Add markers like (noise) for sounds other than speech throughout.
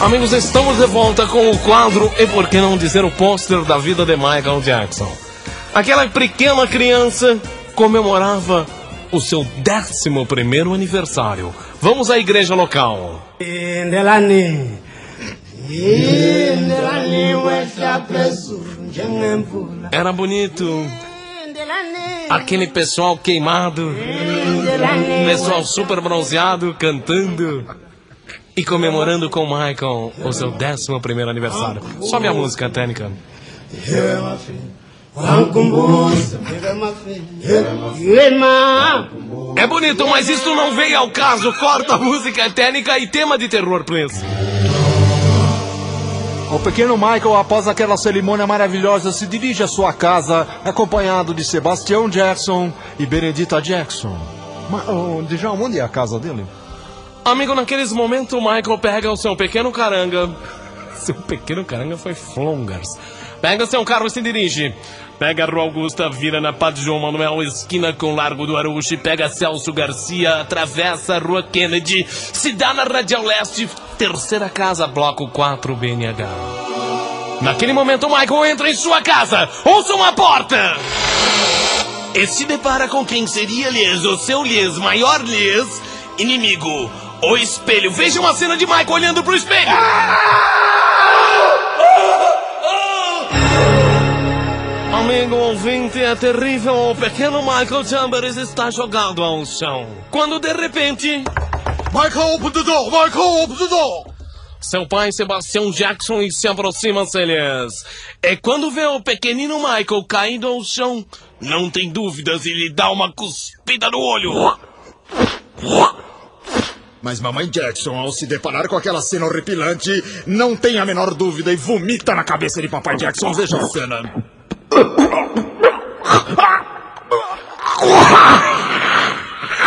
Amigos, estamos de volta com o quadro e por que não dizer o pôster da vida de Michael Jackson. Aquela pequena criança comemorava o seu 11 primeiro aniversário. Vamos à igreja local. Indelani, indelani. Era bonito. Aquele pessoal queimado, pessoal super bronzeado cantando e comemorando com Michael o seu 11 primeiro aniversário. Sobe a música. Yema. É bonito, mas isso não veio ao caso. Corta a música técnica e tema de terror, please. O pequeno Michael, após aquela cerimônia maravilhosa, se dirige à sua casa, acompanhado de Sebastião Jackson e Benedita Jackson. Mas, oh, Djalma, onde é a casa dele? Amigo, naqueles momentos o Michael pega o seu pequeno caranga. (laughs) Seu pequeno caranga foi Flongers. Pega seu carro e se dirige. Pega a Rua Augusta, vira na Padre João Manuel, esquina com Largo do Aruxi, pega Celso Garcia, atravessa a Rua Kennedy, se dá na Radial Leste, terceira casa, bloco 4 BNH. Naquele momento, o Michael entra em sua casa. Ouçam a porta! E se depara com quem seria, lhes, o seu lhes, maior lhes, inimigo. O espelho. Veja uma cena de Michael olhando pro espelho. Amigo ouvinte, é terrível. O pequeno Michael Chambers está jogado ao chão. Quando de repente. Michael, open the door! Michael, open the door! Seu pai, Sebastião Jackson, se aproxima deles. E quando vê o pequenino Michael caído ao chão, não tem dúvidas e lhe dá uma cuspida no olho. Mas mamãe Jackson, ao se deparar com aquela cena horripilante, não tem a menor dúvida e vomita na cabeça de papai Jackson. Veja a cena.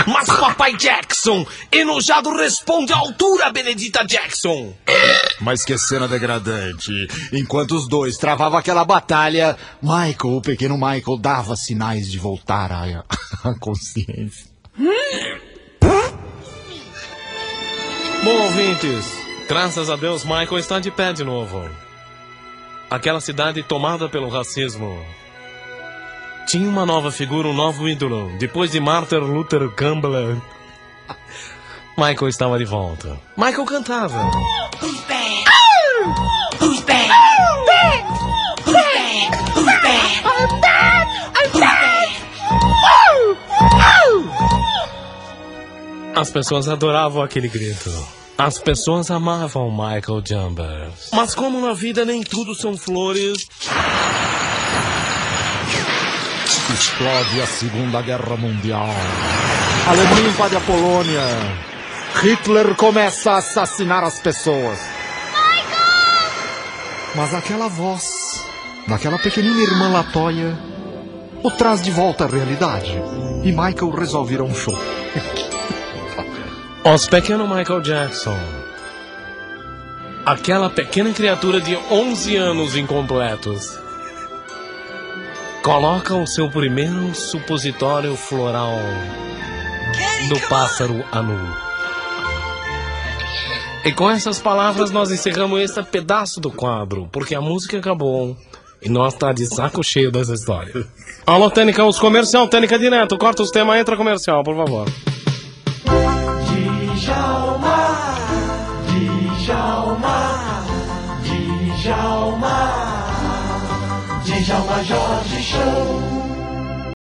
Mas papai Jackson, enojado, responde à altura, Benedita Jackson. Mas que cena degradante. Enquanto os dois travavam aquela batalha, Michael, o pequeno Michael, dava sinais de voltar à, à consciência. Bom, ouvintes, graças a Deus, Michael está de pé de novo. Aquela cidade tomada pelo racismo. Tinha uma nova figura, um novo ídolo. Depois de Martin Luther Campbell, (laughs) Michael estava de volta. Michael cantava. As pessoas adoravam aquele grito. As pessoas amavam Michael Chambers. Mas como na vida nem tudo são flores, Explode a Segunda Guerra Mundial. A Alemanha invade a Polônia. Hitler começa a assassinar as pessoas. Mas aquela voz daquela pequenina irmã Latoya o traz de volta à realidade. E Michael resolve ir a um show. (laughs) Os pequeno Michael Jackson. Aquela pequena criatura de 11 anos incompletos. Coloca o seu primeiro supositório floral do pássaro anu. E com essas palavras nós encerramos esse pedaço do quadro, porque a música acabou e nós tá de saco cheio dessa história. Alô, Tênica, os comercial, Tênica direto, corta os temas, entra comercial, por favor. 小马，吉小 má, 小马，小 chào má.